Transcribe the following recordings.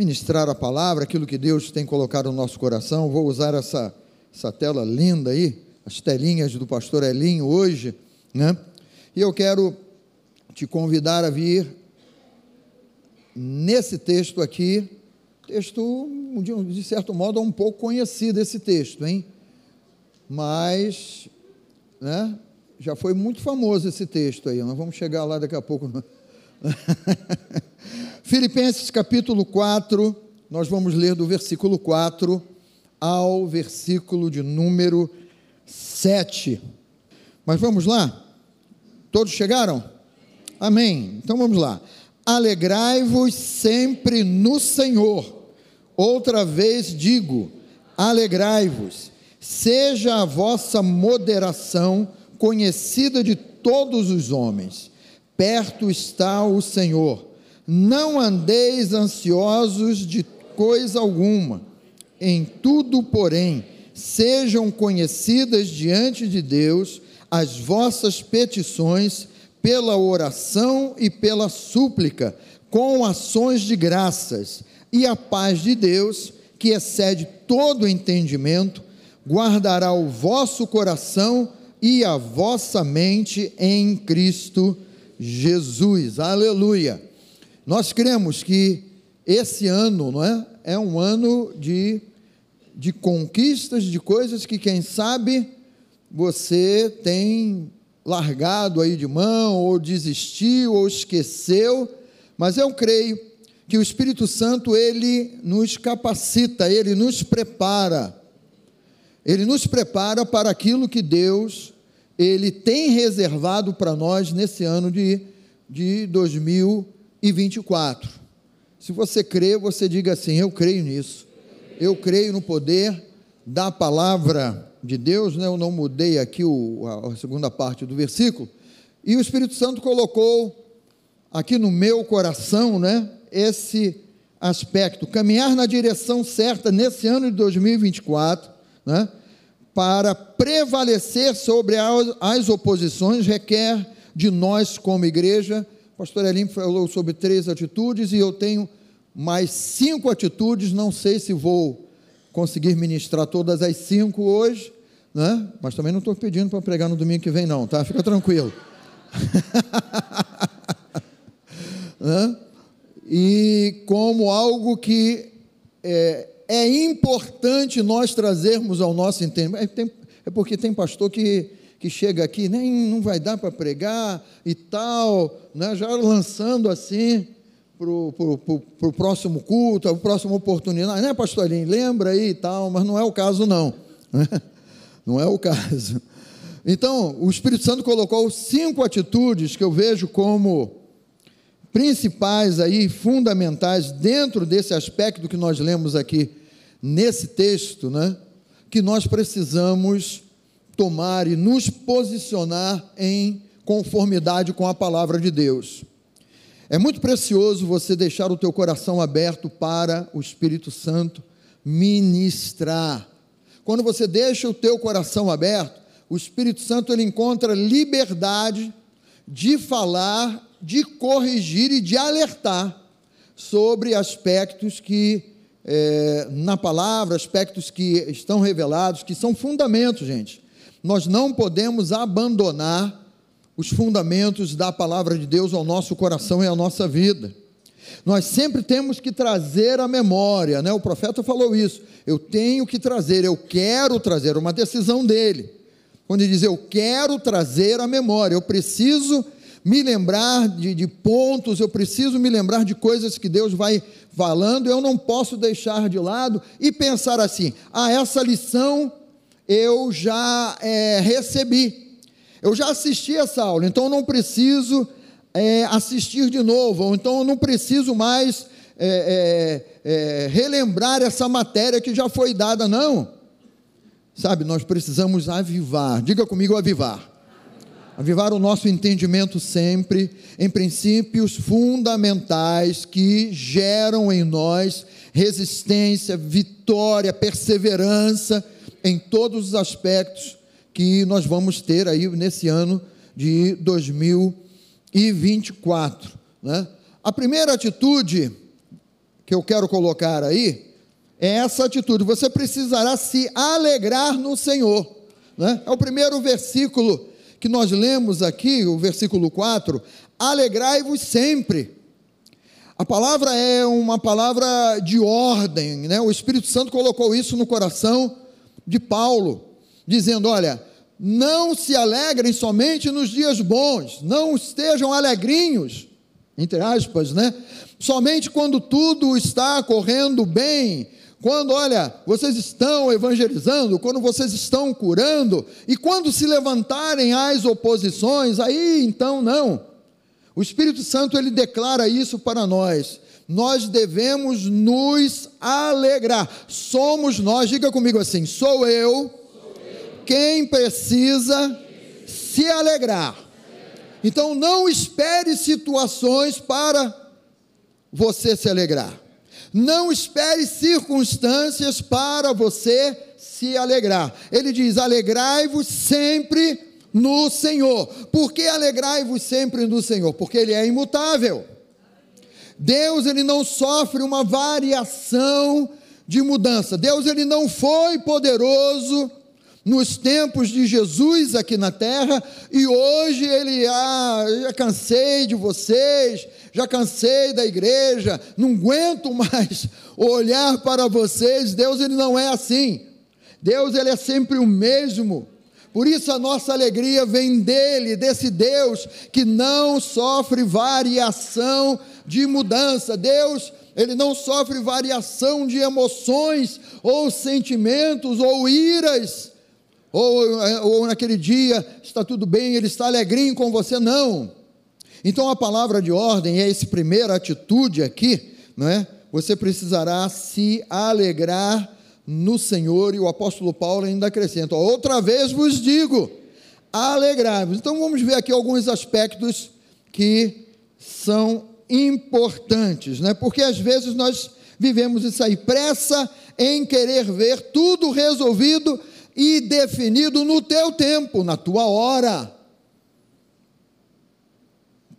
ministrar a palavra, aquilo que Deus tem colocado no nosso coração. Vou usar essa, essa tela linda aí, as telinhas do pastor Elinho hoje, né? E eu quero te convidar a vir nesse texto aqui, texto, de certo modo, um pouco conhecido esse texto, hein? Mas, né, já foi muito famoso esse texto aí, nós vamos chegar lá daqui a pouco. Filipenses capítulo 4, nós vamos ler do versículo 4 ao versículo de número 7. Mas vamos lá? Todos chegaram? Amém. Então vamos lá. Alegrai-vos sempre no Senhor. Outra vez digo: alegrai-vos. Seja a vossa moderação conhecida de todos os homens. Perto está o Senhor. Não andeis ansiosos de coisa alguma. Em tudo, porém, sejam conhecidas diante de Deus as vossas petições pela oração e pela súplica, com ações de graças, e a paz de Deus, que excede todo entendimento, guardará o vosso coração e a vossa mente em Cristo Jesus. Aleluia. Nós cremos que esse ano, não é? É um ano de, de conquistas, de coisas que, quem sabe, você tem largado aí de mão, ou desistiu, ou esqueceu, mas eu creio que o Espírito Santo, ele nos capacita, ele nos prepara, ele nos prepara para aquilo que Deus, ele tem reservado para nós nesse ano de, de 2024. Se você crê, você diga assim: Eu creio nisso, eu creio no poder da palavra de Deus, né? eu não mudei aqui o, a segunda parte do versículo, e o Espírito Santo colocou aqui no meu coração, né, esse aspecto, caminhar na direção certa nesse ano de 2024, né, para prevalecer sobre as oposições requer de nós como igreja. Pastor Elim falou sobre três atitudes e eu tenho mais cinco atitudes, não sei se vou conseguir ministrar todas as cinco hoje, né? mas também não estou pedindo para pregar no domingo que vem, não, tá? Fica tranquilo. né? E como algo que é, é, importante nós trazermos ao nosso entendimento. É, é porque tem pastor que, que chega aqui, nem não vai dar para pregar e tal, né? já lançando assim para o próximo culto, a próxima oportunidade, né, pastorinho? Lembra aí e tal, mas não é o caso, não. Não é o caso. Então, o Espírito Santo colocou cinco atitudes que eu vejo como principais aí, fundamentais dentro desse aspecto que nós lemos aqui nesse texto, né? Que nós precisamos tomar e nos posicionar em conformidade com a palavra de Deus. É muito precioso você deixar o teu coração aberto para o Espírito Santo ministrar. Quando você deixa o teu coração aberto, o Espírito Santo ele encontra liberdade de falar, de corrigir e de alertar sobre aspectos que é, na palavra, aspectos que estão revelados, que são fundamentos, gente. Nós não podemos abandonar os fundamentos da palavra de Deus ao nosso coração e à nossa vida. Nós sempre temos que trazer a memória, né? O profeta falou isso. Eu tenho que trazer, eu quero trazer, uma decisão dele. Quando ele diz eu quero trazer a memória, eu preciso me lembrar de, de, pontos, eu preciso me lembrar de coisas que Deus vai falando, eu não posso deixar de lado e pensar assim: ah, essa lição eu já é, recebi, eu já assisti essa aula, então não preciso é, assistir de novo, ou então eu não preciso mais é, é, é, relembrar essa matéria que já foi dada, não. Sabe, nós precisamos avivar, diga comigo, avivar. Avivar o nosso entendimento sempre em princípios fundamentais que geram em nós resistência, vitória, perseverança em todos os aspectos que nós vamos ter aí nesse ano de 2024. Né? A primeira atitude que eu quero colocar aí é essa atitude. Você precisará se alegrar no Senhor. Né? É o primeiro versículo que nós lemos aqui, o versículo 4. Alegrai-vos sempre. A palavra é uma palavra de ordem, né? O Espírito Santo colocou isso no coração de Paulo, dizendo: olha, não se alegrem somente nos dias bons, não estejam alegrinhos, entre aspas, né? Somente quando tudo está correndo bem, quando, olha, vocês estão evangelizando, quando vocês estão curando, e quando se levantarem as oposições, aí então não. O Espírito Santo ele declara isso para nós. Nós devemos nos alegrar. Somos nós, diga comigo assim: sou eu, quem precisa se alegrar. Então não espere situações para você se alegrar. Não espere circunstâncias para você se alegrar. Ele diz: alegrai-vos sempre no Senhor. Por que alegrai-vos sempre no Senhor? Porque Ele é imutável. Deus ele não sofre uma variação de mudança. Deus ele não foi poderoso nos tempos de Jesus aqui na terra e hoje ele ah, já cansei de vocês, já cansei da igreja, não aguento mais olhar para vocês. Deus ele não é assim. Deus ele é sempre o mesmo. Por isso a nossa alegria vem dele, desse Deus que não sofre variação de mudança. Deus, ele não sofre variação de emoções ou sentimentos ou iras. Ou, ou naquele dia está tudo bem, ele está alegrinho com você, não. Então a palavra de ordem é essa primeira atitude aqui, não é? Você precisará se alegrar no Senhor, e o apóstolo Paulo ainda acrescenta: outra vez vos digo, alegrai-vos. Então vamos ver aqui alguns aspectos que são importantes, né? Porque às vezes nós vivemos isso aí, pressa em querer ver tudo resolvido e definido no teu tempo, na tua hora.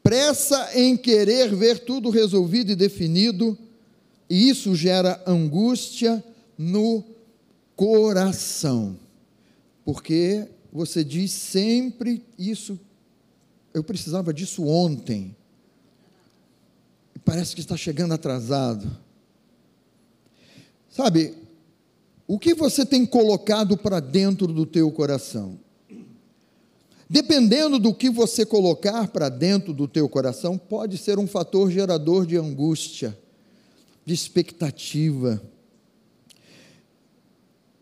Pressa em querer ver tudo resolvido e definido, e isso gera angústia, no coração. Porque você diz sempre isso, eu precisava disso ontem. Parece que está chegando atrasado. Sabe, o que você tem colocado para dentro do teu coração? Dependendo do que você colocar para dentro do teu coração, pode ser um fator gerador de angústia, de expectativa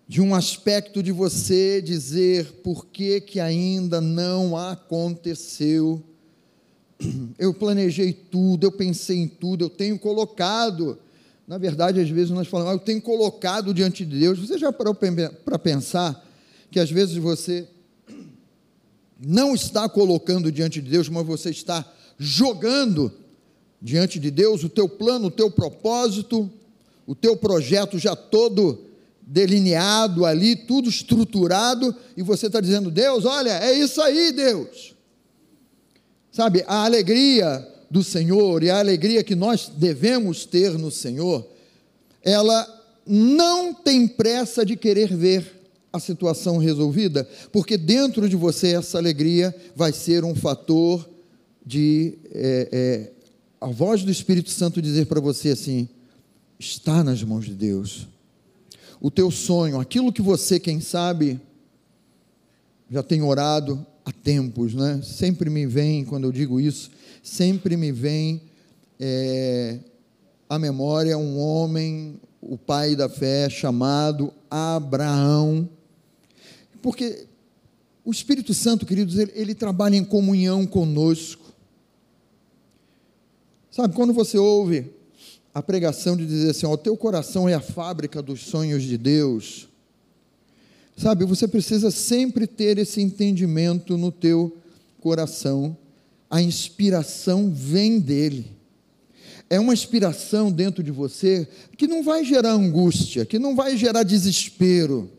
de um aspecto de você dizer por que, que ainda não aconteceu. Eu planejei tudo, eu pensei em tudo, eu tenho colocado. Na verdade, às vezes nós falamos, ah, eu tenho colocado diante de Deus. Você já parou para pensar que às vezes você não está colocando diante de Deus, mas você está jogando diante de Deus o teu plano, o teu propósito, o teu projeto já todo delineado ali, tudo estruturado, e você está dizendo, Deus, olha, é isso aí, Deus. Sabe, a alegria do Senhor e a alegria que nós devemos ter no Senhor, ela não tem pressa de querer ver a situação resolvida, porque dentro de você essa alegria vai ser um fator de é, é, a voz do Espírito Santo dizer para você assim: está nas mãos de Deus. O teu sonho, aquilo que você, quem sabe, já tem orado há tempos, né? Sempre me vem, quando eu digo isso, sempre me vem é, à memória um homem, o pai da fé, chamado Abraão, porque o Espírito Santo, queridos, ele, ele trabalha em comunhão conosco. Sabe, quando você ouve a pregação de dizer assim: o teu coração é a fábrica dos sonhos de Deus. Sabe, você precisa sempre ter esse entendimento no teu coração. A inspiração vem dele. É uma inspiração dentro de você que não vai gerar angústia, que não vai gerar desespero,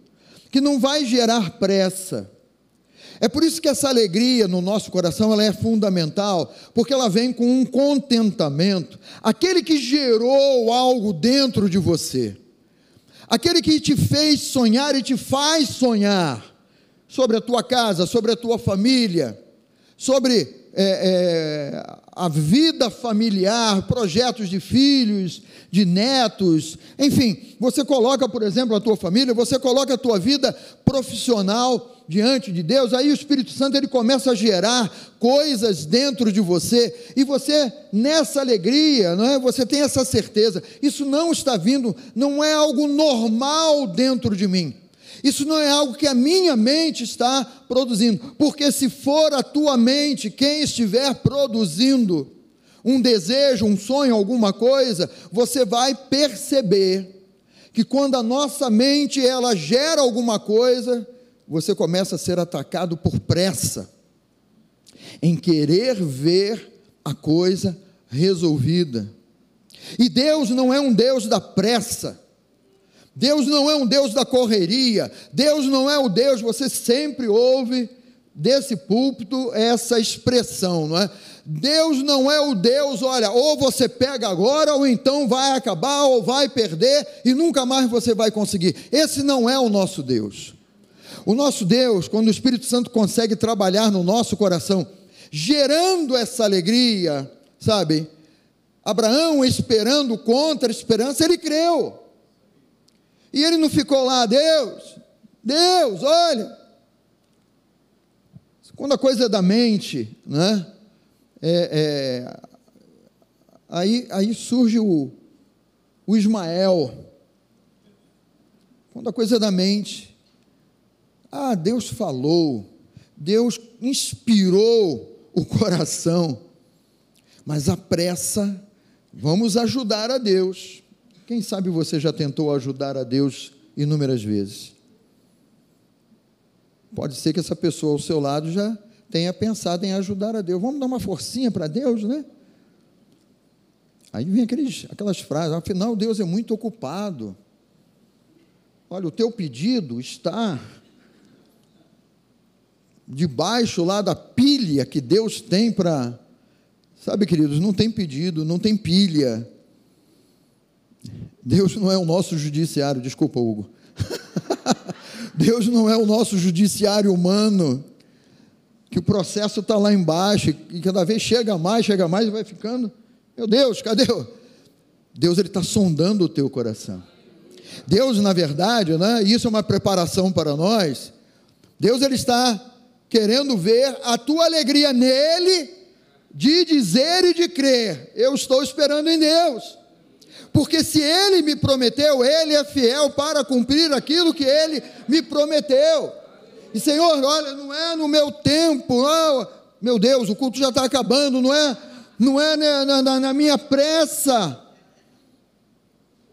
que não vai gerar pressa. É por isso que essa alegria no nosso coração ela é fundamental, porque ela vem com um contentamento. Aquele que gerou algo dentro de você, aquele que te fez sonhar e te faz sonhar sobre a tua casa, sobre a tua família, sobre é, é, a vida familiar, projetos de filhos, de netos, enfim, você coloca, por exemplo, a tua família, você coloca a tua vida profissional diante de Deus, aí o Espírito Santo ele começa a gerar coisas dentro de você, e você, nessa alegria, não é? você tem essa certeza, isso não está vindo, não é algo normal dentro de mim. Isso não é algo que a minha mente está produzindo, porque se for a tua mente quem estiver produzindo um desejo, um sonho, alguma coisa, você vai perceber que quando a nossa mente ela gera alguma coisa, você começa a ser atacado por pressa em querer ver a coisa resolvida. E Deus não é um Deus da pressa. Deus não é um Deus da correria, Deus não é o Deus, você sempre ouve desse púlpito essa expressão, não é? Deus não é o Deus, olha, ou você pega agora, ou então vai acabar, ou vai perder, e nunca mais você vai conseguir. Esse não é o nosso Deus. O nosso Deus, quando o Espírito Santo consegue trabalhar no nosso coração, gerando essa alegria, sabe? Abraão esperando contra a esperança, ele creu. E ele não ficou lá, Deus, Deus, olha. Quando a coisa é da mente, né? É, é, aí, aí surge o, o Ismael. Quando a coisa é da mente, ah, Deus falou, Deus inspirou o coração, mas a pressa, vamos ajudar a Deus. Quem sabe você já tentou ajudar a Deus inúmeras vezes? Pode ser que essa pessoa ao seu lado já tenha pensado em ajudar a Deus. Vamos dar uma forcinha para Deus, né? Aí vem aqueles, aquelas frases, afinal Deus é muito ocupado. Olha, o teu pedido está debaixo lá da pilha que Deus tem para. Sabe, queridos, não tem pedido, não tem pilha. Deus não é o nosso judiciário, desculpa, Hugo. Deus não é o nosso judiciário humano, que o processo está lá embaixo, e cada vez chega mais, chega mais e vai ficando. Meu Deus, cadê? Deus ele está sondando o teu coração. Deus, na verdade, né, isso é uma preparação para nós. Deus ele está querendo ver a tua alegria nele, de dizer e de crer. Eu estou esperando em Deus porque se ele me prometeu, ele é fiel para cumprir aquilo que ele me prometeu. E Senhor, olha, não é no meu tempo, meu Deus, o culto já está acabando, não é, não é na, na, na, minha pressa,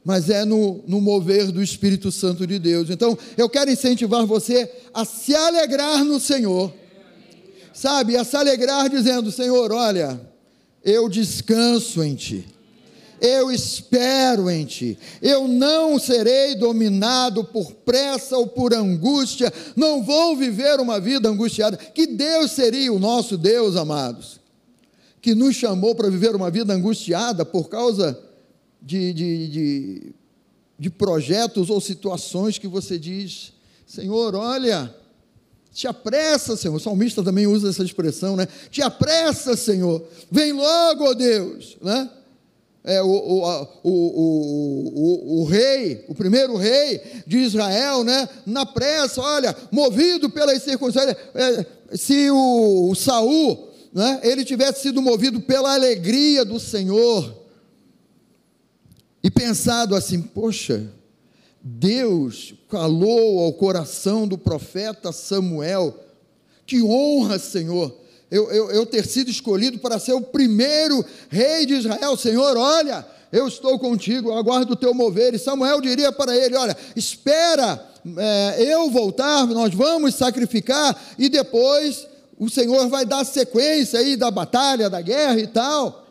mas é no, no mover do Espírito Santo de Deus. Então, eu quero incentivar você a se alegrar no Senhor, sabe, a se alegrar dizendo: Senhor, olha, eu descanso em Ti eu espero em ti, eu não serei dominado por pressa ou por angústia, não vou viver uma vida angustiada. Que Deus seria o nosso Deus, amados, que nos chamou para viver uma vida angustiada por causa de, de, de, de projetos ou situações que você diz, Senhor, olha, te apressa, Senhor. O salmista também usa essa expressão, né? Te apressa, Senhor. Vem logo, ó Deus, né? é, o, o, o, o, o, rei, o primeiro rei de Israel, né, na pressa, olha, movido pelas circunstâncias, é, se o, o Saul, né, ele tivesse sido movido pela alegria do Senhor, e pensado assim, poxa, Deus calou ao coração do profeta Samuel, que honra, Senhor, eu, eu, eu ter sido escolhido para ser o primeiro rei de Israel. Senhor, olha, eu estou contigo, eu aguardo o teu mover. E Samuel diria para ele: Olha, espera é, eu voltar, nós vamos sacrificar, e depois o Senhor vai dar sequência aí da batalha, da guerra e tal.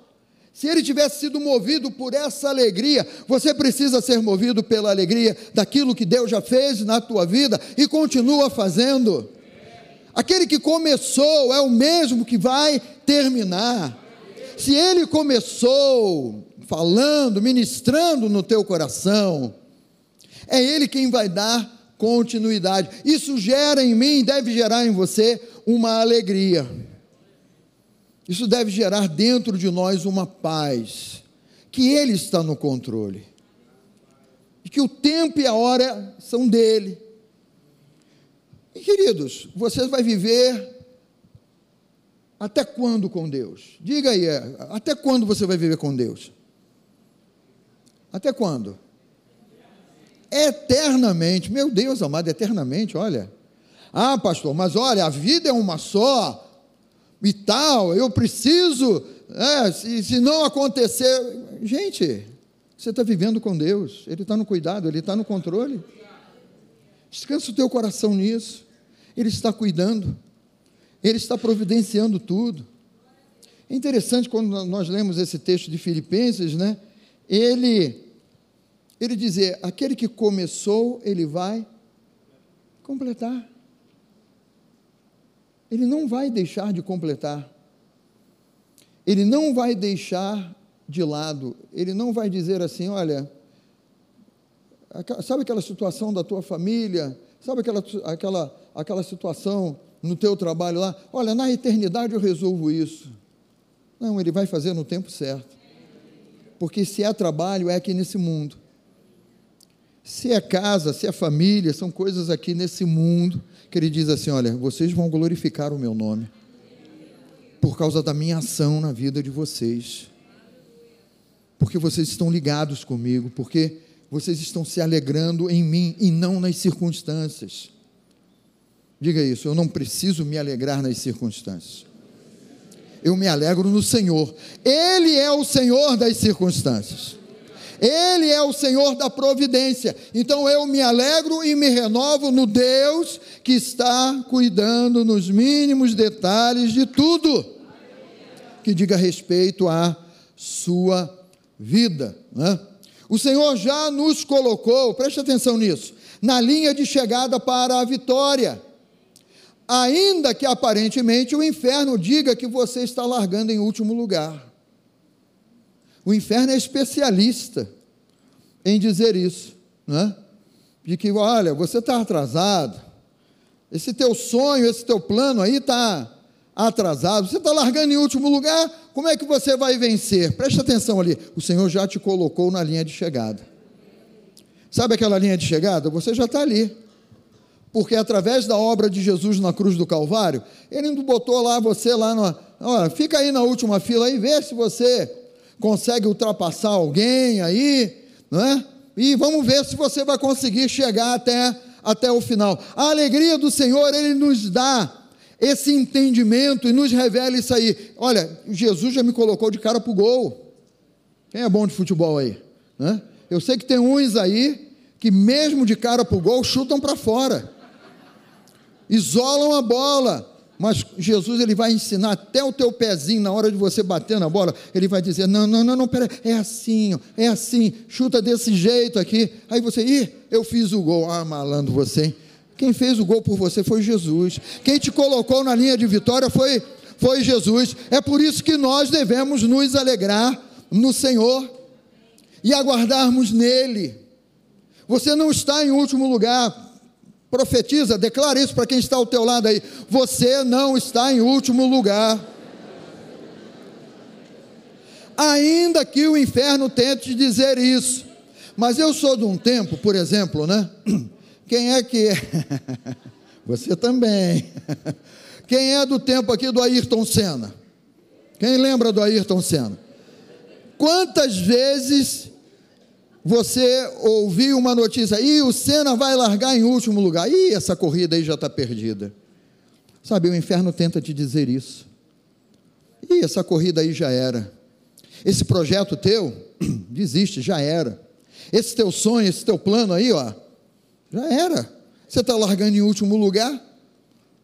Se ele tivesse sido movido por essa alegria, você precisa ser movido pela alegria daquilo que Deus já fez na tua vida e continua fazendo. Aquele que começou é o mesmo que vai terminar. Se ele começou falando, ministrando no teu coração, é ele quem vai dar continuidade. Isso gera em mim, deve gerar em você uma alegria. Isso deve gerar dentro de nós uma paz, que Ele está no controle, e que o tempo e a hora são dele. E queridos, você vai viver até quando com Deus? Diga aí, é, até quando você vai viver com Deus? Até quando? Eternamente, meu Deus amado, eternamente, olha. Ah, pastor, mas olha, a vida é uma só, e tal, eu preciso, é, se, se não acontecer. Gente, você está vivendo com Deus, Ele está no cuidado, Ele está no controle. Descansa o teu coração nisso. Ele está cuidando, Ele está providenciando tudo. É interessante quando nós lemos esse texto de Filipenses, né? Ele, ele dizer, aquele que começou, ele vai completar. Ele não vai deixar de completar. Ele não vai deixar de lado. Ele não vai dizer assim: olha, sabe aquela situação da tua família? Sabe aquela, aquela, aquela situação no teu trabalho lá? Olha, na eternidade eu resolvo isso. Não, ele vai fazer no tempo certo. Porque se é trabalho, é aqui nesse mundo. Se é casa, se é família, são coisas aqui nesse mundo que ele diz assim: olha, vocês vão glorificar o meu nome por causa da minha ação na vida de vocês, porque vocês estão ligados comigo, porque vocês estão se alegrando em mim e não nas circunstâncias. Diga isso, eu não preciso me alegrar nas circunstâncias. Eu me alegro no Senhor. Ele é o Senhor das circunstâncias. Ele é o Senhor da providência. Então eu me alegro e me renovo no Deus que está cuidando nos mínimos detalhes de tudo que diga respeito à sua vida. Né? O Senhor já nos colocou, preste atenção nisso, na linha de chegada para a vitória. Ainda que aparentemente o inferno diga que você está largando em último lugar. O inferno é especialista em dizer isso, né? de que, olha, você está atrasado, esse teu sonho, esse teu plano aí está atrasado, você está largando em último lugar, como é que você vai vencer? Preste atenção ali, o Senhor já te colocou na linha de chegada. Sabe aquela linha de chegada? Você já está ali. Porque através da obra de Jesus na cruz do Calvário, Ele não botou lá você lá no. Olha, fica aí na última fila e vê se você consegue ultrapassar alguém aí, não é? E vamos ver se você vai conseguir chegar até, até o final. A alegria do Senhor, Ele nos dá esse entendimento e nos revela isso aí. Olha, Jesus já me colocou de cara para o gol. Quem é bom de futebol aí? Né? Eu sei que tem uns aí que, mesmo de cara para o gol, chutam para fora, isolam a bola mas Jesus ele vai ensinar até o teu pezinho na hora de você bater na bola, ele vai dizer: "Não, não, não, não, pera, é assim, ó, é assim, chuta desse jeito aqui". Aí você: "Ih, eu fiz o gol". Ah, malandro você. Hein? Quem fez o gol por você foi Jesus. Quem te colocou na linha de vitória foi foi Jesus. É por isso que nós devemos nos alegrar no Senhor e aguardarmos nele. Você não está em último lugar, Profetiza, declara isso para quem está ao teu lado aí. Você não está em último lugar. Ainda que o inferno tente dizer isso. Mas eu sou de um tempo, por exemplo, né? Quem é que é? Você também. Quem é do tempo aqui do Ayrton Senna? Quem lembra do Ayrton Senna? Quantas vezes você ouviu uma notícia, e o Senna vai largar em último lugar, e essa corrida aí já está perdida. Sabe, o inferno tenta te dizer isso. E essa corrida aí já era. Esse projeto teu, desiste, já era. Esse teu sonho, esse teu plano aí, ó, já era. Você está largando em último lugar?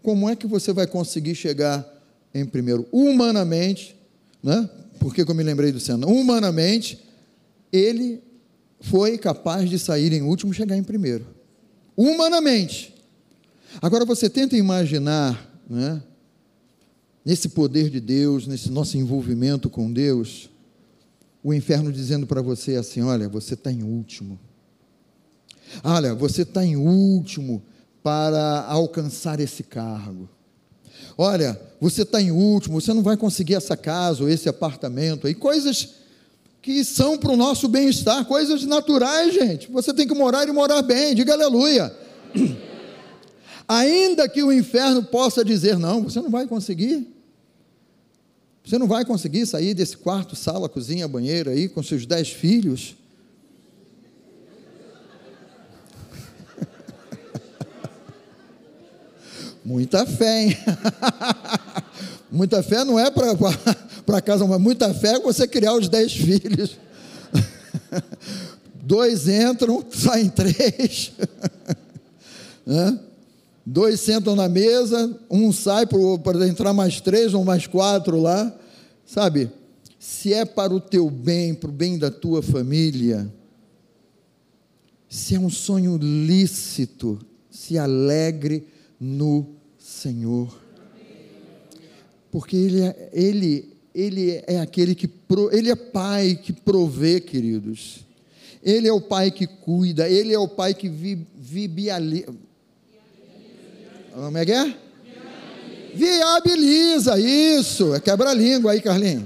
Como é que você vai conseguir chegar em primeiro? Humanamente, né? Por que eu me lembrei do Senna? Humanamente, ele foi capaz de sair em último e chegar em primeiro. Humanamente. Agora você tenta imaginar né? nesse poder de Deus, nesse nosso envolvimento com Deus, o inferno dizendo para você assim: olha, você está em último. Olha, você está em último para alcançar esse cargo. Olha, você está em último, você não vai conseguir essa casa ou esse apartamento aí, coisas que são para o nosso bem-estar, coisas naturais, gente. Você tem que morar e morar bem, diga aleluia. Ainda que o inferno possa dizer, não, você não vai conseguir. Você não vai conseguir sair desse quarto, sala, cozinha, banheiro aí com seus dez filhos. Muita fé, hein? muita fé não é para casa, mas muita fé é você criar os dez filhos. Dois entram, saem três. Dois sentam na mesa, um sai para entrar mais três ou mais quatro lá. Sabe? Se é para o teu bem, para o bem da tua família, se é um sonho lícito, se alegre no Senhor. Porque Ele é, ele, ele é aquele que, Ele é Pai que provê, queridos. Ele é o Pai que cuida, Ele é o Pai que vi, vibializa. Como é que é? Viabiliza, isso. É quebra-língua aí, Carlinhos.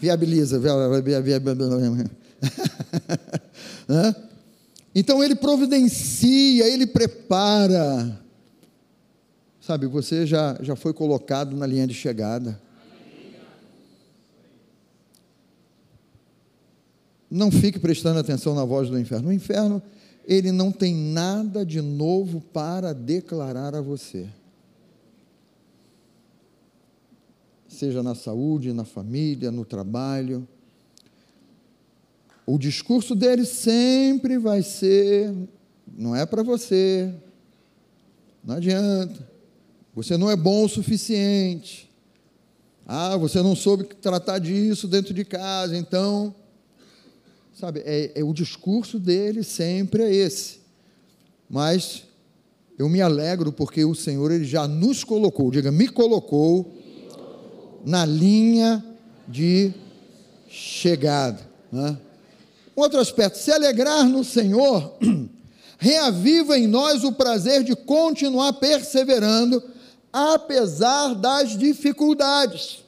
Viabiliza. Então ele providencia, ele prepara. Sabe, você já, já foi colocado na linha de chegada. Não fique prestando atenção na voz do inferno. O inferno, ele não tem nada de novo para declarar a você. Seja na saúde, na família, no trabalho. O discurso dele sempre vai ser: não é para você, não adianta. Você não é bom o suficiente. Ah, você não soube tratar disso dentro de casa, então. Sabe, é, é, o discurso dele sempre é esse. Mas eu me alegro porque o Senhor ele já nos colocou, diga, me colocou na linha de chegada. Né? Outro aspecto, se alegrar no Senhor, reaviva em nós o prazer de continuar perseverando apesar das dificuldades.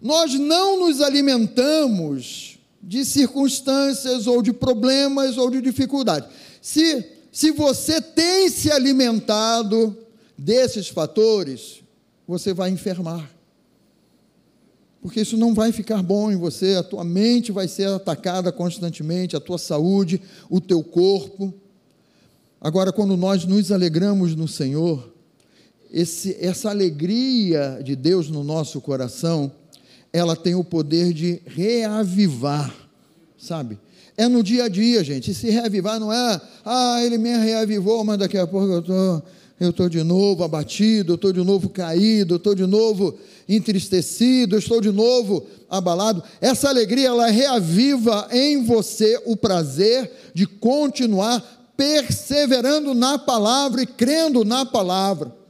Nós não nos alimentamos de circunstâncias ou de problemas ou de dificuldades. Se, se você tem se alimentado desses fatores, você vai enfermar. Porque isso não vai ficar bom em você, a tua mente vai ser atacada constantemente, a tua saúde, o teu corpo. Agora, quando nós nos alegramos no Senhor, esse, essa alegria de Deus no nosso coração, ela tem o poder de reavivar, sabe? É no dia a dia, gente. E se reavivar não é, ah, ele me reavivou, mas daqui a pouco eu tô, eu estou de novo abatido, eu estou de novo caído, eu estou de novo entristecido, eu estou de novo abalado. Essa alegria, ela reaviva em você o prazer de continuar perseverando na palavra e crendo na palavra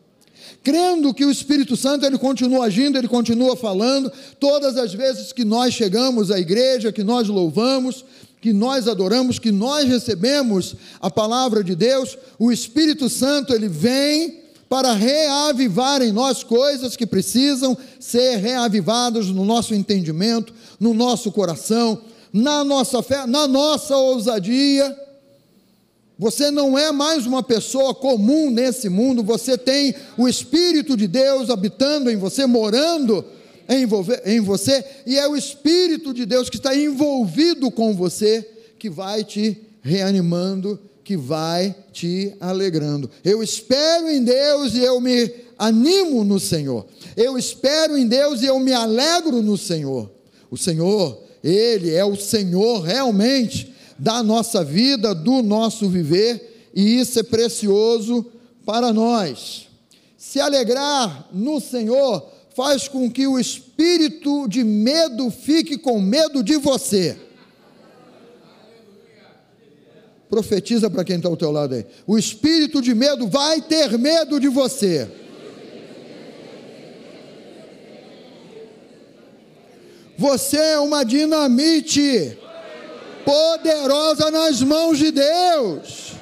crendo que o Espírito Santo ele continua agindo, ele continua falando, todas as vezes que nós chegamos à igreja, que nós louvamos, que nós adoramos, que nós recebemos a palavra de Deus, o Espírito Santo ele vem para reavivar em nós coisas que precisam ser reavivadas no nosso entendimento, no nosso coração, na nossa fé, na nossa ousadia. Você não é mais uma pessoa comum nesse mundo, você tem o Espírito de Deus habitando em você, morando em você, e é o Espírito de Deus que está envolvido com você, que vai te reanimando, que vai te alegrando. Eu espero em Deus e eu me animo no Senhor. Eu espero em Deus e eu me alegro no Senhor. O Senhor, Ele é o Senhor realmente da nossa vida, do nosso viver, e isso é precioso para nós. Se alegrar no Senhor faz com que o espírito de medo fique com medo de você. Profetiza para quem está ao teu lado aí. O espírito de medo vai ter medo de você. Você é uma dinamite poderosa nas mãos de Deus.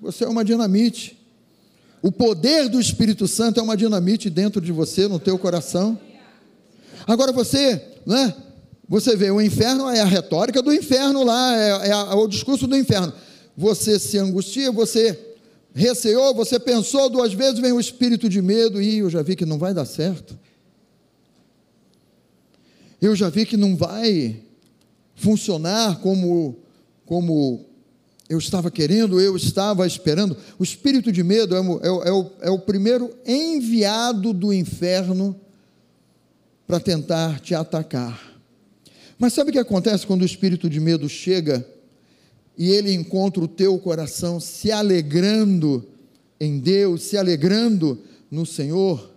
Você é uma dinamite. O poder do Espírito Santo é uma dinamite dentro de você, no teu coração. Agora você, né? Você vê, o inferno é a retórica do inferno lá, é, é, é o discurso do inferno. Você se angustia, você receou, você pensou duas vezes, vem o espírito de medo, e eu já vi que não vai dar certo. Eu já vi que não vai funcionar como, como eu estava querendo, eu estava esperando. O espírito de medo é o, é o, é o é primeiro enviado do inferno para tentar te atacar. Mas sabe o que acontece quando o espírito de medo chega e ele encontra o teu coração se alegrando em Deus, se alegrando no Senhor,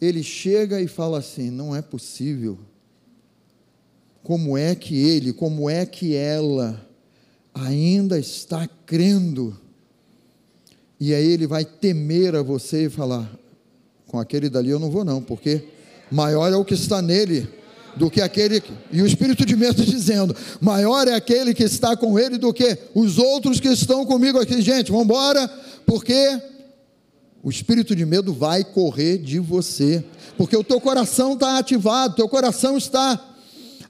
ele chega e fala assim: não é possível. Como é que ele, como é que ela ainda está crendo? E aí ele vai temer a você e falar: com aquele dali eu não vou, não, porque maior é o que está nele do que aquele, e o espírito de medo dizendo: maior é aquele que está com ele do que os outros que estão comigo aqui. Gente, vamos embora, porque o espírito de medo vai correr de você, porque o teu coração está ativado, teu coração está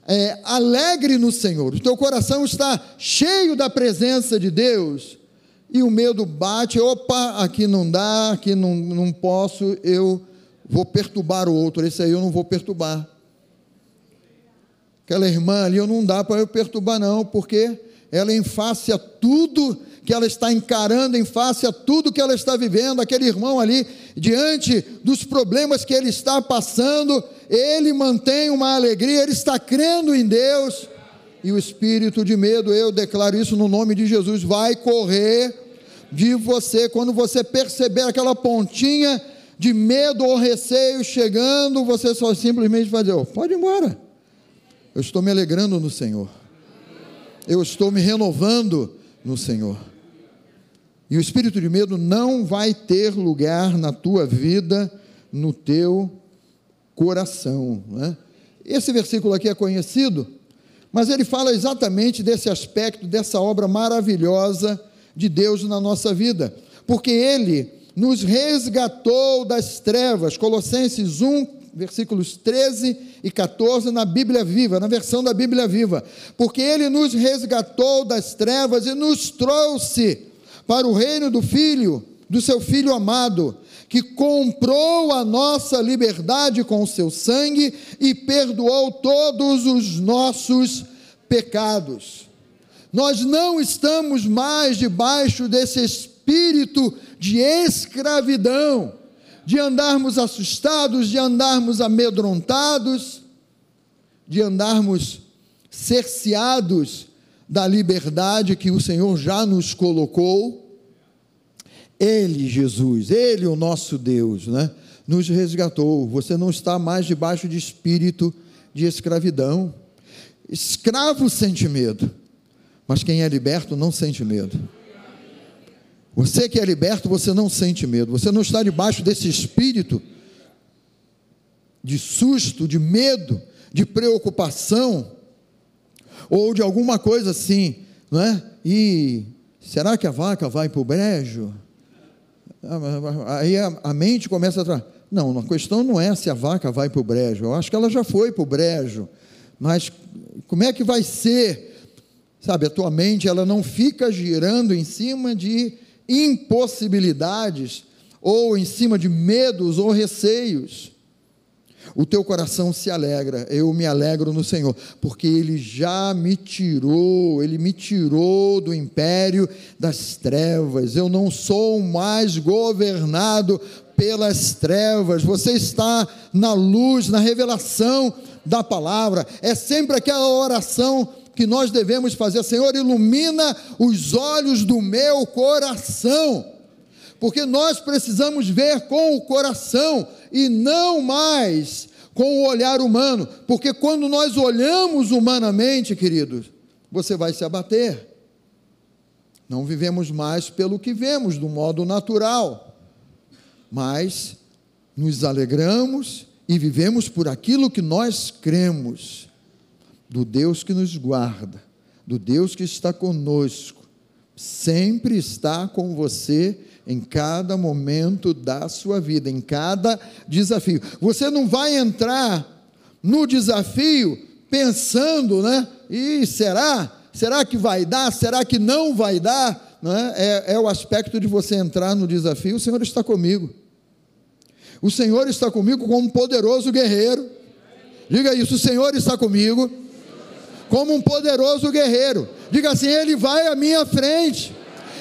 é, alegre no Senhor, o teu coração está cheio da presença de Deus, e o medo bate: opa, aqui não dá, aqui não, não posso, eu vou perturbar o outro, esse aí eu não vou perturbar. Aquela irmã ali, eu não dá para eu perturbar, não, porque ela, em face a tudo que ela está encarando, em face a tudo que ela está vivendo, aquele irmão ali, diante dos problemas que ele está passando, ele mantém uma alegria, ele está crendo em Deus, e o espírito de medo, eu declaro isso no nome de Jesus, vai correr de você, quando você perceber aquela pontinha de medo ou receio chegando, você só simplesmente vai dizer: oh, pode ir embora eu estou me alegrando no Senhor. Eu estou me renovando no Senhor. E o espírito de medo não vai ter lugar na tua vida, no teu coração. Né? Esse versículo aqui é conhecido, mas ele fala exatamente desse aspecto, dessa obra maravilhosa de Deus na nossa vida, porque ele nos resgatou das trevas. Colossenses 1, versículos 13 e 14 na Bíblia Viva, na versão da Bíblia Viva, porque ele nos resgatou das trevas e nos trouxe para o reino do Filho, do seu Filho amado, que comprou a nossa liberdade com o seu sangue e perdoou todos os nossos pecados. Nós não estamos mais debaixo desse espírito de escravidão de andarmos assustados, de andarmos amedrontados, de andarmos cerceados da liberdade que o Senhor já nos colocou. Ele, Jesus, Ele, o nosso Deus, né, nos resgatou. Você não está mais debaixo de espírito de escravidão. Escravo sente medo, mas quem é liberto não sente medo. Você que é liberto, você não sente medo, você não está debaixo desse espírito de susto, de medo, de preocupação, ou de alguma coisa assim, não é? E será que a vaca vai para o brejo? Aí a, a mente começa a. Tra... Não, a questão não é se a vaca vai para o brejo, eu acho que ela já foi para o brejo, mas como é que vai ser? Sabe, a tua mente ela não fica girando em cima de impossibilidades ou em cima de medos ou receios. O teu coração se alegra, eu me alegro no Senhor, porque Ele já me tirou, Ele me tirou do império das trevas, eu não sou mais governado pelas trevas, você está na luz, na revelação da palavra, é sempre aquela oração que nós devemos fazer. Senhor, ilumina os olhos do meu coração, porque nós precisamos ver com o coração e não mais com o olhar humano, porque quando nós olhamos humanamente, queridos, você vai se abater. Não vivemos mais pelo que vemos, do modo natural, mas nos alegramos e vivemos por aquilo que nós cremos, do Deus que nos guarda, do Deus que está conosco, sempre está com você em cada momento da sua vida, em cada desafio. Você não vai entrar no desafio pensando, né? E será? Será que vai dar? Será que não vai dar? Né? É, é o aspecto de você entrar no desafio. O Senhor está comigo. O Senhor está comigo como um poderoso guerreiro. Diga isso: o Senhor está comigo como um poderoso guerreiro. Diga assim: Ele vai à minha frente.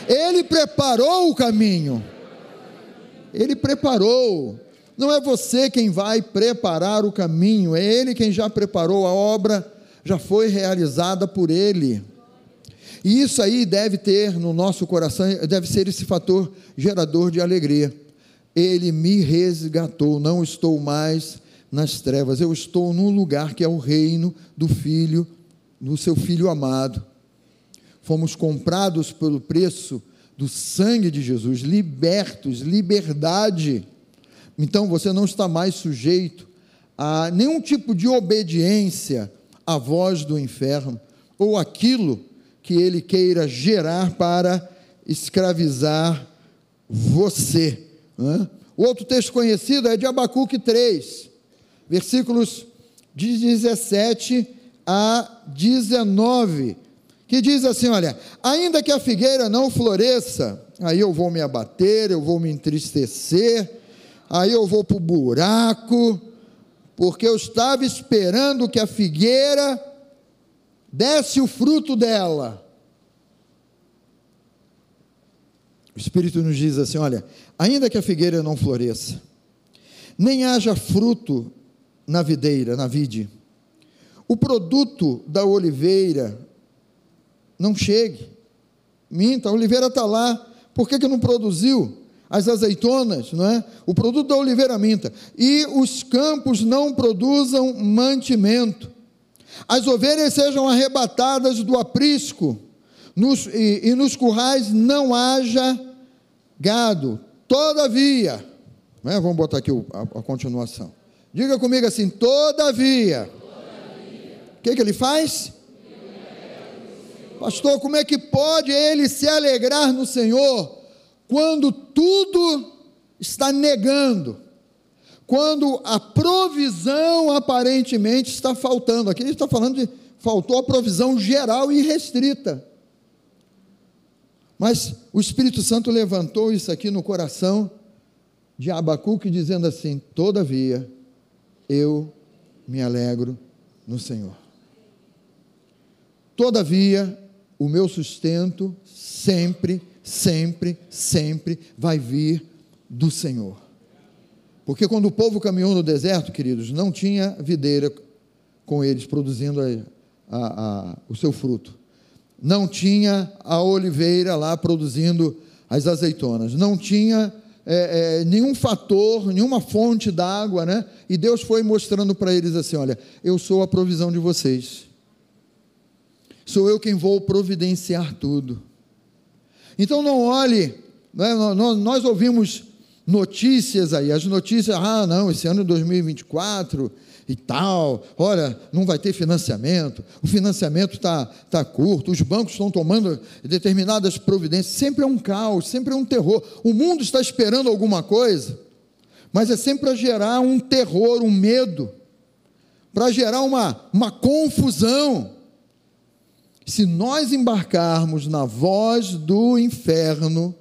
Ele preparou o caminho. Ele preparou. Não é você quem vai preparar o caminho, é Ele quem já preparou a obra, já foi realizada por Ele. E isso aí deve ter no nosso coração, deve ser esse fator gerador de alegria. Ele me resgatou, não estou mais nas trevas, eu estou num lugar que é o reino do Filho, do seu Filho amado fomos comprados pelo preço do sangue de Jesus, libertos, liberdade. Então você não está mais sujeito a nenhum tipo de obediência à voz do inferno ou aquilo que ele queira gerar para escravizar você. Né? O outro texto conhecido é de Abacuque 3, versículos de 17 a 19 que diz assim: olha, ainda que a figueira não floresça, aí eu vou me abater, eu vou me entristecer, aí eu vou para o buraco, porque eu estava esperando que a figueira desse o fruto dela. O Espírito nos diz assim: olha, ainda que a figueira não floresça, nem haja fruto na videira, na vide, o produto da oliveira não chegue. Minta, a oliveira está lá, por que, que não produziu? As azeitonas, não é? O produto da oliveira minta. E os campos não produzam mantimento. As ovelhas sejam arrebatadas do aprisco, nos, e, e nos currais não haja gado. Todavia, é? vamos botar aqui a, a, continuação. Diga comigo assim: todavia. O que, que ele faz? Pastor, como é que pode ele se alegrar no Senhor quando tudo está negando? Quando a provisão aparentemente está faltando. Aqui ele está falando de faltou a provisão geral e restrita. Mas o Espírito Santo levantou isso aqui no coração de Abacuque, dizendo assim: Todavia, eu me alegro no Senhor. Todavia, o meu sustento sempre, sempre, sempre vai vir do Senhor. Porque quando o povo caminhou no deserto, queridos, não tinha videira com eles produzindo a, a, a, o seu fruto. Não tinha a oliveira lá produzindo as azeitonas. Não tinha é, é, nenhum fator, nenhuma fonte d'água, né? E Deus foi mostrando para eles assim: olha, eu sou a provisão de vocês sou eu quem vou providenciar tudo. Então não olhe, né, nós, ouvimos notícias aí, as notícias, ah, não, esse ano 2024 e tal, olha, não vai ter financiamento, o financiamento está tá curto, os bancos estão tomando determinadas providências, sempre é um caos, sempre é um terror. O mundo está esperando alguma coisa, mas é sempre para gerar um terror, um medo, para gerar uma, uma confusão. Se nós embarcarmos na voz do inferno,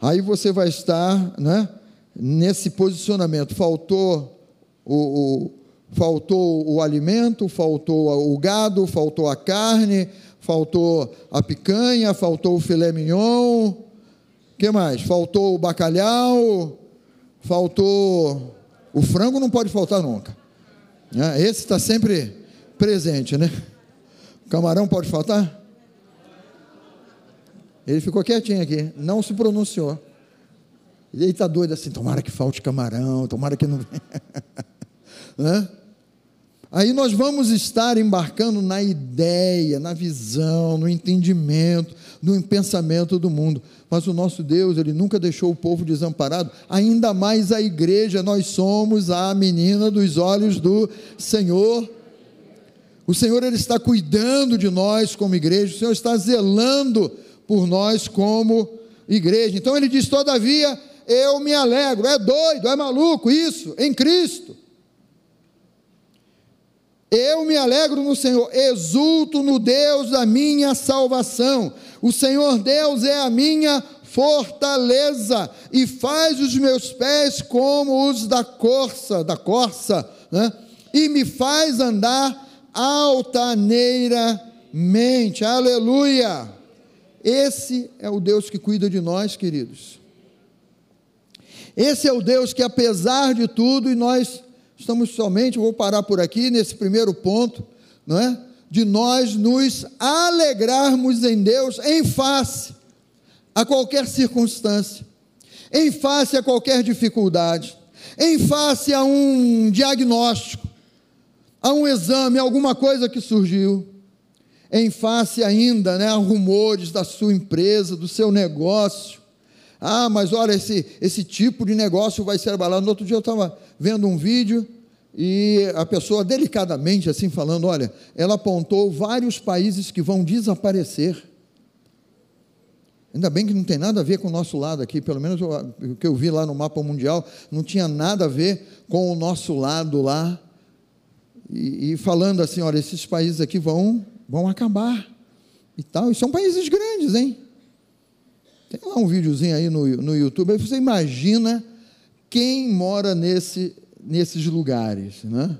aí você vai estar né, nesse posicionamento. Faltou o, o, faltou o alimento, faltou o gado, faltou a carne, faltou a picanha, faltou o filé mignon. que mais? Faltou o bacalhau, faltou. O frango não pode faltar nunca. Né? Esse está sempre presente, né? Camarão pode faltar? Ele ficou quietinho aqui, não se pronunciou. Ele está doido assim, tomara que falte camarão, tomara que não. né? Aí nós vamos estar embarcando na ideia, na visão, no entendimento do pensamento do mundo. Mas o nosso Deus, ele nunca deixou o povo desamparado, ainda mais a igreja, nós somos a menina dos olhos do Senhor. O Senhor ele está cuidando de nós como igreja, o Senhor está zelando por nós como igreja. Então ele diz: Todavia eu me alegro. É doido, é maluco isso, em Cristo. Eu me alegro no Senhor, exulto no Deus da minha salvação. O Senhor Deus é a minha fortaleza e faz os meus pés como os da corça, da corça, né? e me faz andar altaneiramente. Aleluia! Esse é o Deus que cuida de nós, queridos. Esse é o Deus que, apesar de tudo, e nós estamos somente, vou parar por aqui nesse primeiro ponto, não é? De nós nos alegrarmos em Deus em face a qualquer circunstância, em face a qualquer dificuldade, em face a um diagnóstico, a um exame, alguma coisa que surgiu, em face ainda né, a rumores da sua empresa, do seu negócio. Ah, mas olha, esse, esse tipo de negócio vai ser abalado. No outro dia eu estava vendo um vídeo e a pessoa, delicadamente assim falando, olha, ela apontou vários países que vão desaparecer. Ainda bem que não tem nada a ver com o nosso lado aqui, pelo menos o que eu vi lá no mapa mundial, não tinha nada a ver com o nosso lado lá. E, e falando assim, olha, esses países aqui vão, vão acabar e tal. E são países grandes, hein? Tem lá um videozinho aí no, no YouTube, aí você imagina quem mora nesse, nesses lugares, né?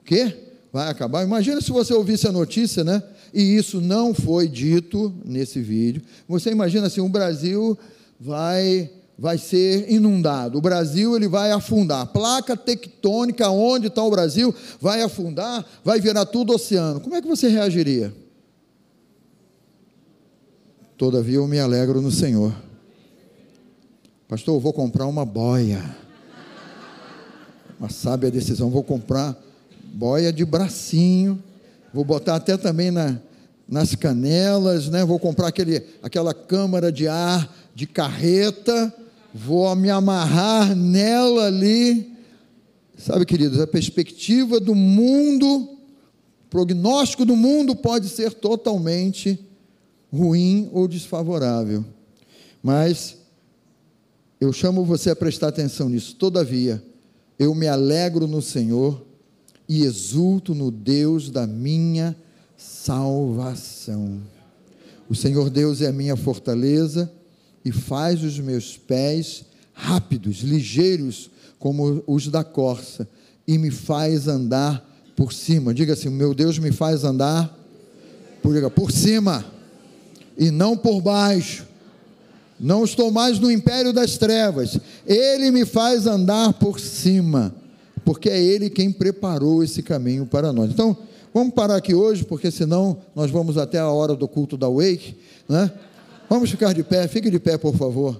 O quê? Vai acabar? Imagina se você ouvisse a notícia, né? E isso não foi dito nesse vídeo. Você imagina assim, o Brasil vai vai ser inundado. O Brasil ele vai afundar. Placa tectônica onde está o Brasil vai afundar, vai virar tudo oceano. Como é que você reagiria? Todavia eu me alegro no Senhor. Pastor, eu vou comprar uma boia. Uma sábia decisão. Vou comprar boia de bracinho. Vou botar até também na, nas canelas, né? Vou comprar aquele, aquela câmara de ar de carreta. Vou me amarrar nela ali. Sabe, queridos, a perspectiva do mundo, prognóstico do mundo pode ser totalmente ruim ou desfavorável. Mas eu chamo você a prestar atenção nisso. Todavia, eu me alegro no Senhor e exulto no Deus da minha salvação. O Senhor Deus é a minha fortaleza e faz os meus pés rápidos, ligeiros, como os da corça, e me faz andar por cima. Diga assim: meu Deus me faz andar por, por cima e não por baixo. Não estou mais no império das trevas. Ele me faz andar por cima, porque é Ele quem preparou esse caminho para nós. Então, vamos parar aqui hoje, porque senão nós vamos até a hora do culto da Wake, né? Vamos ficar de pé, fique de pé, por favor.